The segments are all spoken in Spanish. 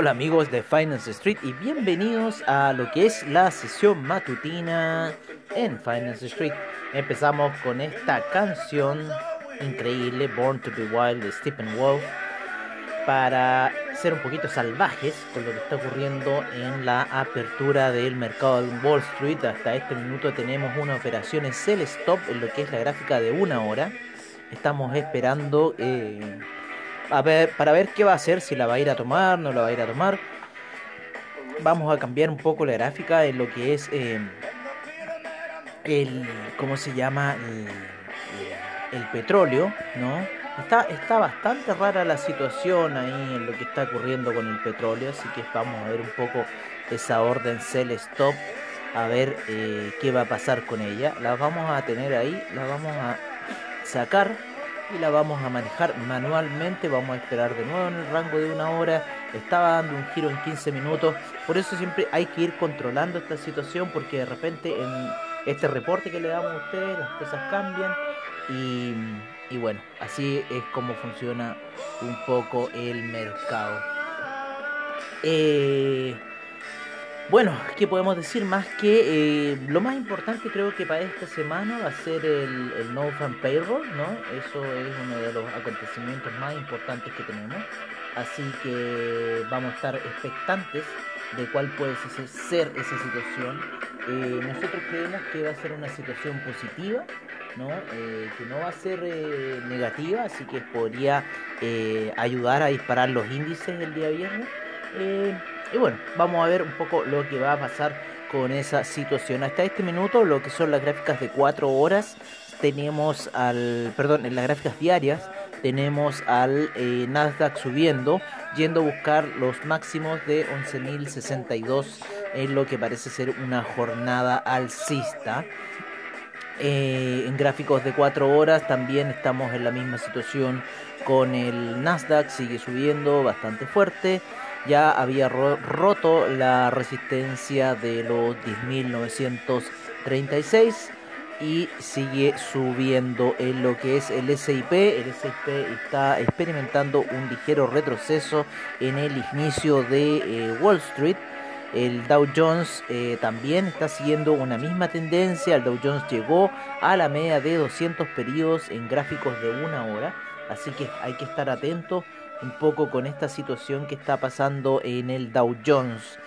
Hola amigos de Finance Street y bienvenidos a lo que es la sesión matutina en Finance Street. Empezamos con esta canción increíble, Born to be Wild de Stephen Wolf, para ser un poquito salvajes con lo que está ocurriendo en la apertura del mercado de Wall Street. Hasta este minuto tenemos una operación en sell stop en lo que es la gráfica de una hora. Estamos esperando... Eh, a ver, para ver qué va a hacer, si la va a ir a tomar, no la va a ir a tomar. Vamos a cambiar un poco la gráfica en lo que es eh, el, ¿cómo se llama? El, petróleo, ¿no? Está, está bastante rara la situación ahí en lo que está ocurriendo con el petróleo, así que vamos a ver un poco esa orden sell stop, a ver eh, qué va a pasar con ella. La vamos a tener ahí, la vamos a sacar y la vamos a manejar manualmente. Vamos a esperar de nuevo en el rango de una hora. Estaba dando un giro en 15 minutos. Por eso siempre hay que ir controlando esta situación porque de repente en este reporte que le damos a ustedes las cosas cambian. Y, y bueno, así es como funciona un poco el mercado. Eh, bueno, ¿qué podemos decir más que eh, lo más importante creo que para esta semana va a ser el, el No Fan Payroll, ¿no? Eso es uno de los acontecimientos más importantes que tenemos. Así que vamos a estar expectantes de cuál puede ser esa situación. Eh, nosotros creemos que va a ser una situación positiva, ¿no? Eh, que no va a ser negativa, así que podría ayudar a disparar los índices el día viernes. Y bueno, vamos a ver un poco lo que va a pasar con esa situación. Hasta este minuto, lo que son las gráficas de 4 horas, tenemos al, perdón, en las gráficas diarias, tenemos al eh, Nasdaq subiendo, yendo a buscar los máximos de 11.062 en lo que parece ser una jornada alcista. Eh, en gráficos de 4 horas también estamos en la misma situación con el Nasdaq, sigue subiendo bastante fuerte ya había roto la resistencia de los 10.936 y sigue subiendo en lo que es el SIP. El SIP está experimentando un ligero retroceso en el inicio de eh, Wall Street. El Dow Jones eh, también está siguiendo una misma tendencia. El Dow Jones llegó a la media de 200 periodos en gráficos de una hora. Así que hay que estar atento un poco con esta situación que está pasando en el Dow Jones.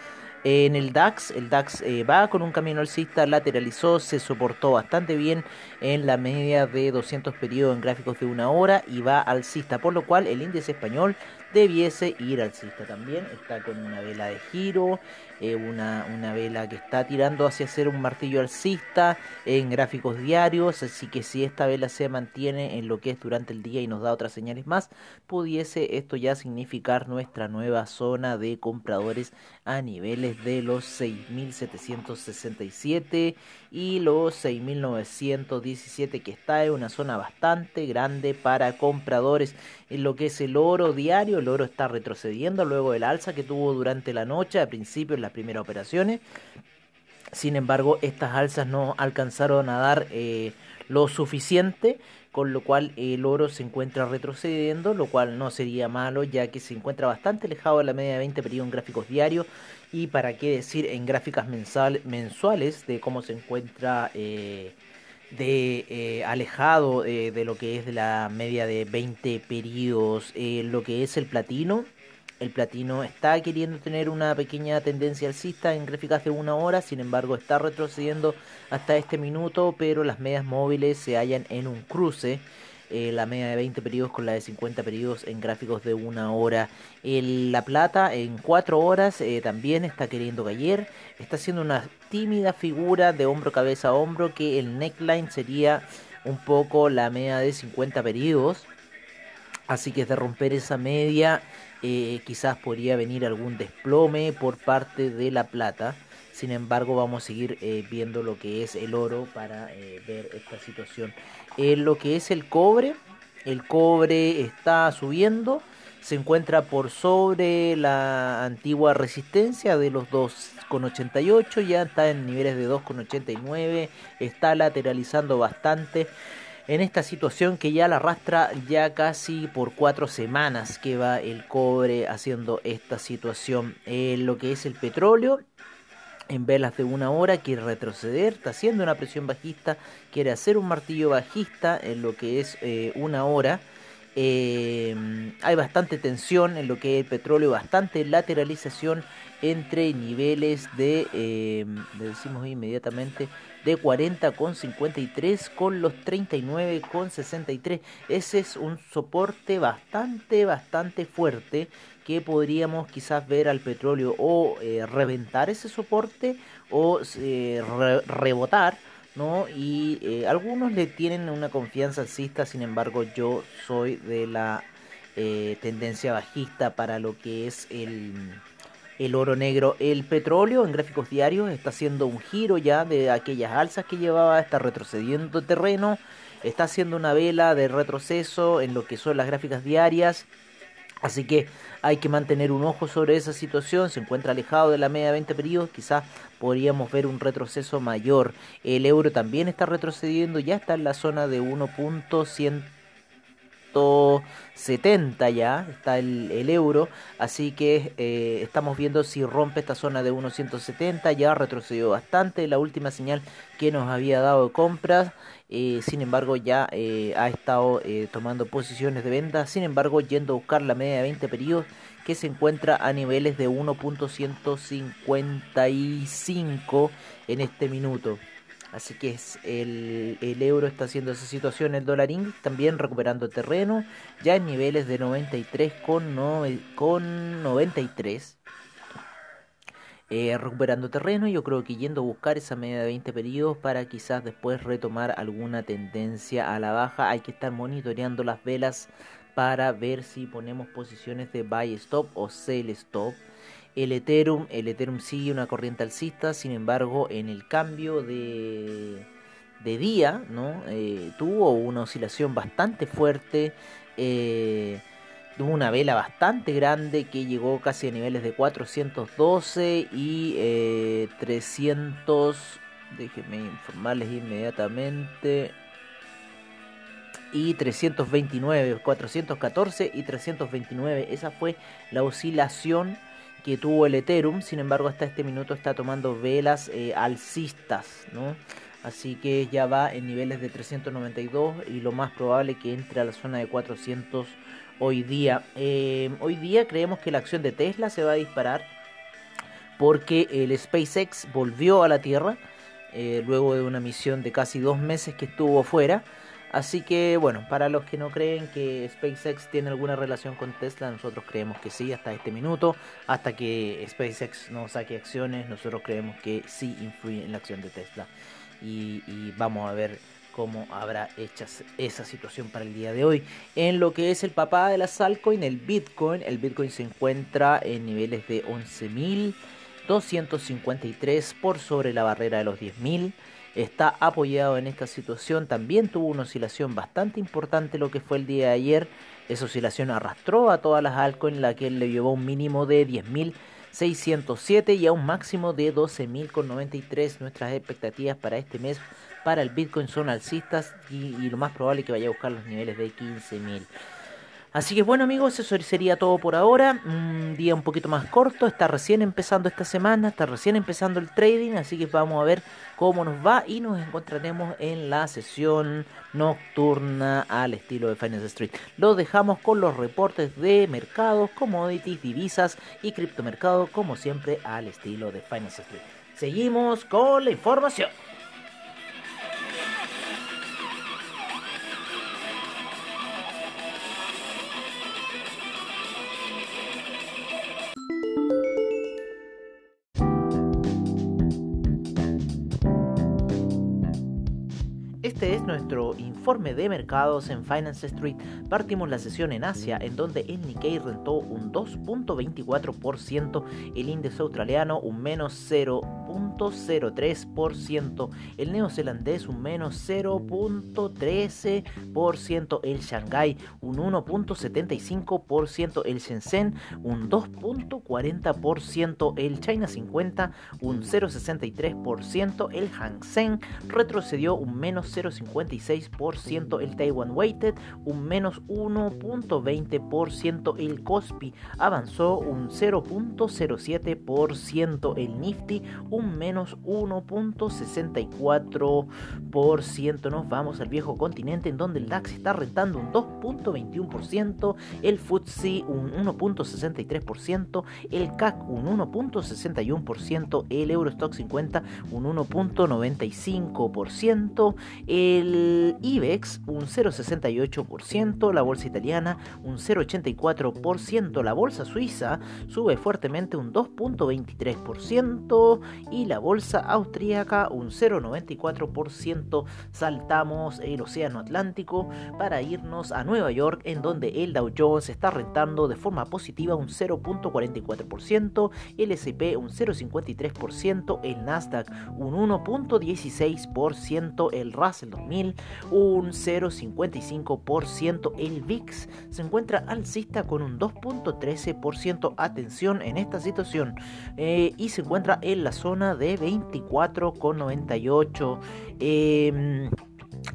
En el DAX, el DAX eh, va con un camino alcista, lateralizó, se soportó bastante bien en la media de 200 periodos en gráficos de una hora y va alcista, por lo cual el índice español debiese ir alcista también. Está con una vela de giro, eh, una, una, vela que está tirando hacia ser un martillo alcista en gráficos diarios. Así que si esta vela se mantiene en lo que es durante el día y nos da otras señales más, pudiese esto ya significar nuestra nueva zona de compradores a niveles de los 6.767 y los 6.917 que está en una zona bastante grande para compradores en lo que es el oro diario el oro está retrocediendo luego del alza que tuvo durante la noche, a principio en las primeras operaciones. Sin embargo, estas alzas no alcanzaron a dar eh, lo suficiente, con lo cual el oro se encuentra retrocediendo, lo cual no sería malo, ya que se encuentra bastante alejado de la media de 20 periodos en gráficos diarios y para qué decir en gráficas mensuales de cómo se encuentra eh, de eh, alejado de lo que es de la media de 20 periodos, lo que es el platino. El platino está queriendo tener una pequeña tendencia alcista en gráficas de una hora, sin embargo está retrocediendo hasta este minuto, pero las medias móviles se hallan en un cruce eh, la media de 20 periodos con la de 50 periodos en gráficos de una hora. la plata en 4 horas eh, también está queriendo caer, está haciendo una tímida figura de hombro cabeza a hombro que el neckline sería un poco la media de 50 periodos. Así que es de romper esa media eh, quizás podría venir algún desplome por parte de la plata. Sin embargo, vamos a seguir eh, viendo lo que es el oro para eh, ver esta situación. Lo que es el cobre, el cobre está subiendo, se encuentra por sobre la antigua resistencia de los 2,88, ya está en niveles de 2,89, está lateralizando bastante en esta situación que ya la arrastra ya casi por cuatro semanas que va el cobre haciendo esta situación. En lo que es el petróleo, en velas de una hora quiere retroceder, está haciendo una presión bajista, quiere hacer un martillo bajista en lo que es eh, una hora. Eh, hay bastante tensión en lo que es el petróleo, bastante lateralización entre niveles de, eh, le decimos inmediatamente, de 40,53 con los 39,63. Ese es un soporte bastante, bastante fuerte que podríamos quizás ver al petróleo o eh, reventar ese soporte o eh, rebotar. ¿no? Y eh, algunos le tienen una confianza alcista, sin embargo yo soy de la tendencia bajista para lo que es el, el oro negro. El petróleo en gráficos diarios está haciendo un giro ya de aquellas alzas que llevaba, está retrocediendo terreno, está haciendo una vela de retroceso en lo que son las gráficas diarias. Así que hay que mantener un ojo sobre esa situación. Se encuentra alejado de la media de 20 periodos. Quizás podríamos ver un retroceso mayor. El euro también está retrocediendo. Ya está en la zona de 1.100 70 ya está el, euro, así que eh, estamos viendo si rompe esta zona de 1.170, ya retrocedió bastante, la última señal que nos había dado compras, eh, sin embargo ya eh, ha estado tomando posiciones de venta, sin embargo yendo a buscar la media de 20 periodos que se encuentra a niveles de 1.155 en este minuto. Así que es el, euro está haciendo esa situación, el dólar también recuperando terreno, ya en niveles de 93 con, con 93. Eh, recuperando terreno, yo creo que yendo a buscar esa media de 20 periodos para quizás después retomar alguna tendencia a la baja. Hay que estar monitoreando las velas para ver si ponemos posiciones de buy stop o sell stop el Ethereum, el Ethereum sigue una corriente alcista, sin embargo, en el cambio de, de día, ¿no? Eh, tuvo una oscilación bastante fuerte, eh, tuvo una vela bastante grande que llegó casi a niveles de 412 y 300, eh, déjenme informarles inmediatamente, y 329, 414 y 329, esa fue la oscilación que tuvo el Ethereum, sin embargo hasta este minuto está tomando velas eh, alcistas, ¿no? Así que ya va en niveles de 392 y lo más probable que entre a la zona de 400 hoy día. Eh, hoy día creemos que la acción de Tesla se va a disparar porque el SpaceX volvió a la Tierra eh, luego de una misión de casi dos meses que estuvo fuera. Así que bueno, para los que no creen que SpaceX tiene alguna relación con Tesla, nosotros creemos que sí hasta este minuto, hasta que SpaceX no saque acciones, nosotros creemos que sí influye en la acción de Tesla. Y, vamos a ver cómo habrá hecha esa situación para el día de hoy. En lo que es el papá de las altcoin, el Bitcoin, el Bitcoin se encuentra en niveles de 11.253 por sobre la barrera de los 10.000 está apoyado en esta situación. También tuvo una oscilación bastante importante lo que fue el día de ayer. Esa oscilación arrastró a todas las altcoins, la que le llevó un mínimo de 10.607 y a un máximo de 12.093. Nuestras expectativas para este mes para el Bitcoin son alcistas y, y lo más probable es que vaya a buscar los niveles de 15.000. Así que bueno amigos, eso sería todo por ahora. Un día un poquito más corto, está recién empezando esta semana, está recién empezando el trading, así que vamos a ver cómo nos va y nos encontraremos en la sesión nocturna al estilo de Finance Street. Lo dejamos con los reportes de mercados, commodities, divisas y criptomercado como siempre al estilo de Finance Street. Seguimos con la información. De mercados en Finance Street. Partimos la sesión en Asia, en donde el Nikkei rentó un 2.24%, el índice australiano un menos 0.03%, el neozelandés un menos 0.13%, el Shanghai un 1.75%, el Shenzhen un 2.40%, el China 50 un 0.63%, el Hang Seng retrocedió un menos 0,56%, el Taiwan Weighted un menos 1.20%, el Kospi avanzó un 0.07%, el Nifty un menos 1.64%. Nos vamos al viejo continente en donde el DAX está rentando un 2.21%, el FTSE un 1.63%, el CAC un 1.61%, el Eurostock 50 un 1.95%, el IBEX un 0,68%, la bolsa italiana un 0,84%, la bolsa suiza sube fuertemente un 2,23% y la bolsa austríaca un 0,94%. Saltamos el océano Atlántico para irnos a Nueva York en donde el Dow Jones está rentando de forma positiva un 0,44%, el S&P un 0,53%, el Nasdaq un 1,16%, el RAS el 2000, un 0,55%. El VIX se encuentra alcista con un 2,13%. Atención en esta situación. Eh, y se encuentra en la zona de 24,98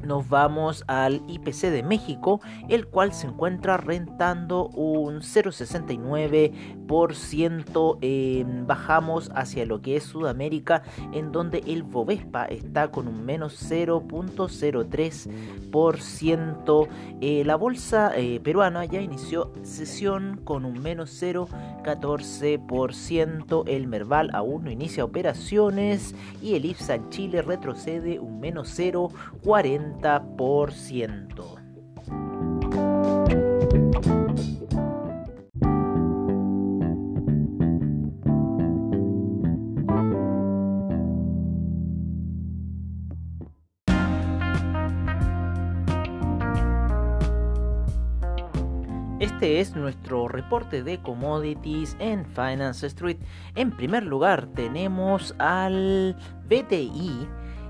nos vamos al IPC de México, el cual se encuentra rentando un 0,69%. Eh, bajamos hacia lo que es Sudamérica, en donde el Bovespa está con un menos 0.03%. Eh, la bolsa eh, peruana ya inició sesión con un menos 0,14%. El Merval aún no inicia operaciones y el IPSA en Chile retrocede un menos 0,40%. Este es nuestro reporte de commodities en Finance Street. En primer lugar tenemos al BTI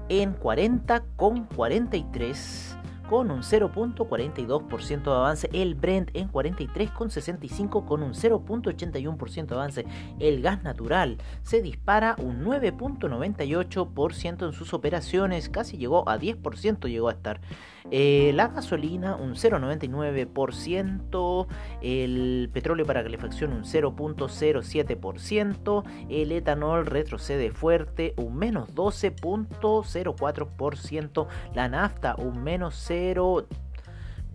en 40,43 con un 0.42% de avance, el Brent en 43,65 con un 0.81% de avance, el gas natural se dispara un 9.98% en sus operaciones, casi llegó a 10% llegó a estar. Eh, la gasolina un 0,99%, el petróleo para calefacción un 0.07%, el etanol retrocede fuerte un menos 12.04%, la nafta un menos 0.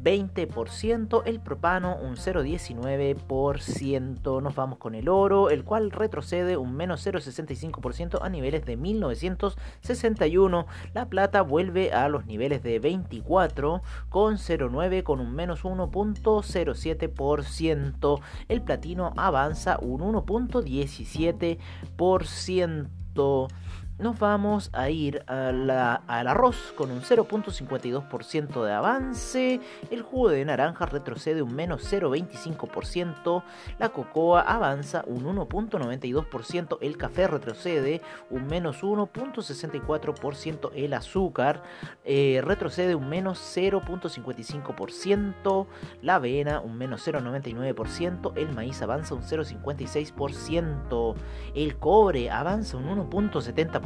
20%, el propano un 0,19%, nos vamos con el oro, el cual retrocede un menos 0,65% a niveles de 1961, la plata vuelve a los niveles de 24 con 0,9 con un menos 1.07%, el platino avanza un 1.17%, nos vamos a ir al arroz con un 0.52% de avance, el jugo de naranja retrocede un menos 0.25%, la cocoa avanza un 1.92%, el café retrocede un menos 1.64%, el azúcar eh, retrocede un menos 0.55%, la avena un menos 0.99%, el maíz avanza un 0.56%, el cobre avanza un 1.70%,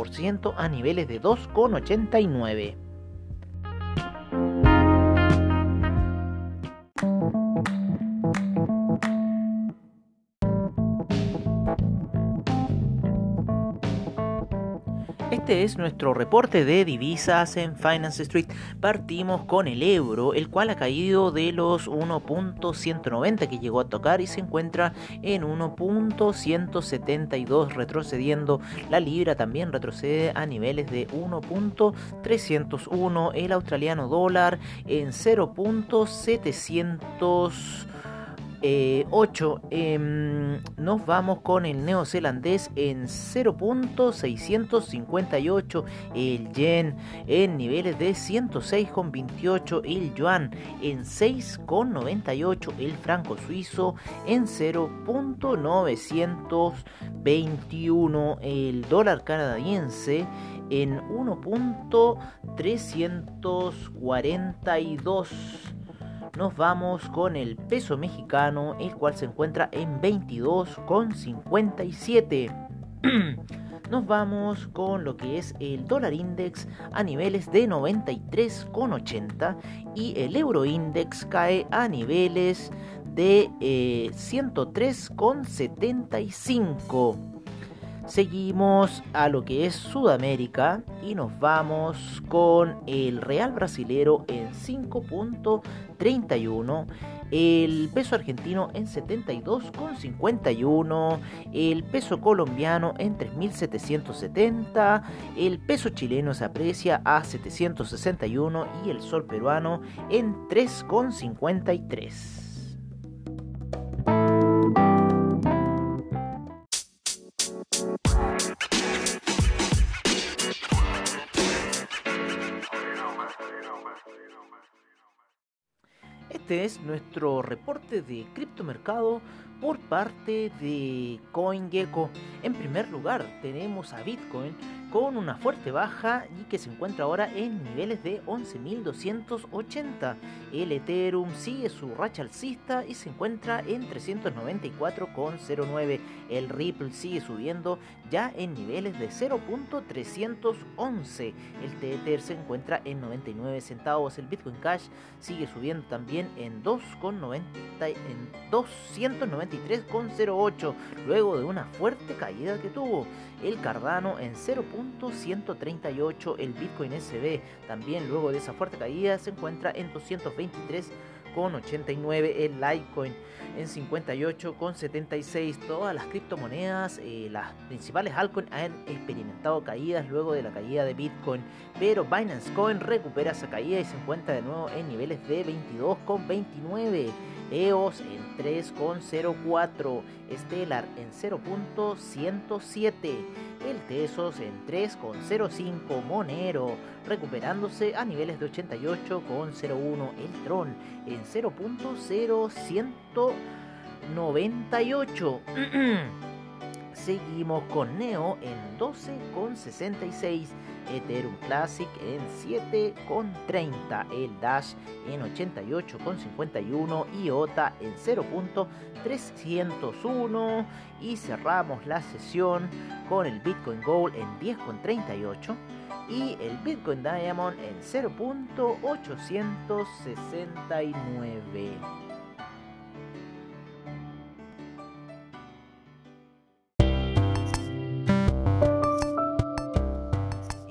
a niveles de 2,89. Este es nuestro reporte de divisas en Finance Street. Partimos con el euro, el cual ha caído de los 1.190 que llegó a tocar y se encuentra en 1.172 retrocediendo. La libra también retrocede a niveles de 1.301. El australiano dólar en 0.700 8. Em, nos vamos con el neozelandés en 0.658. El yen en niveles de 106,28. El yuan en 6,98. El franco suizo en 0.921. El dólar canadiense en 1.342 nos vamos con el peso mexicano, el cual se encuentra en 22,57. Nos vamos con lo que es el dólar index a niveles de 93,80 y el euro index cae a niveles de 103,75. Seguimos a lo que es Sudamérica y nos vamos con el real brasilero en 5.31, el peso argentino en 72.51, el peso colombiano en 3.770, el peso chileno se aprecia a 761 y el sol peruano en 3.53. Este es nuestro reporte de criptomercado por parte de CoinGecko. En primer lugar, tenemos a Bitcoin con una fuerte baja y que se encuentra ahora en niveles de 11.280. El Ethereum sigue su racha alcista y se encuentra en 394,09. El Ripple sigue subiendo ya en niveles de 0.311. El Tether se encuentra en 99 centavos. El Bitcoin Cash sigue subiendo también en 2,90 en 293,08 luego de una fuerte caída que tuvo. El Cardano en 0. 138 el Bitcoin SB. También luego de esa fuerte caída se encuentra en 223,89 el Litecoin en 58,76. Todas las criptomonedas, eh, las principales altcoins han experimentado caídas luego de la caída de Bitcoin, pero Binance Coin recupera esa caída y se encuentra de nuevo en niveles de 22,29. EOS en 3,04, Stellar en 0.107, el Tesos en 3,05, Monero recuperándose a niveles de 88,01, el Tron en 0.0198. Seguimos con Neo en 12,66. Ethereum Classic en 7,30, el Dash en 88,51, IOTA en 0.301 y cerramos la sesión con el Bitcoin Gold en 10,38 y el Bitcoin Diamond en 0.869.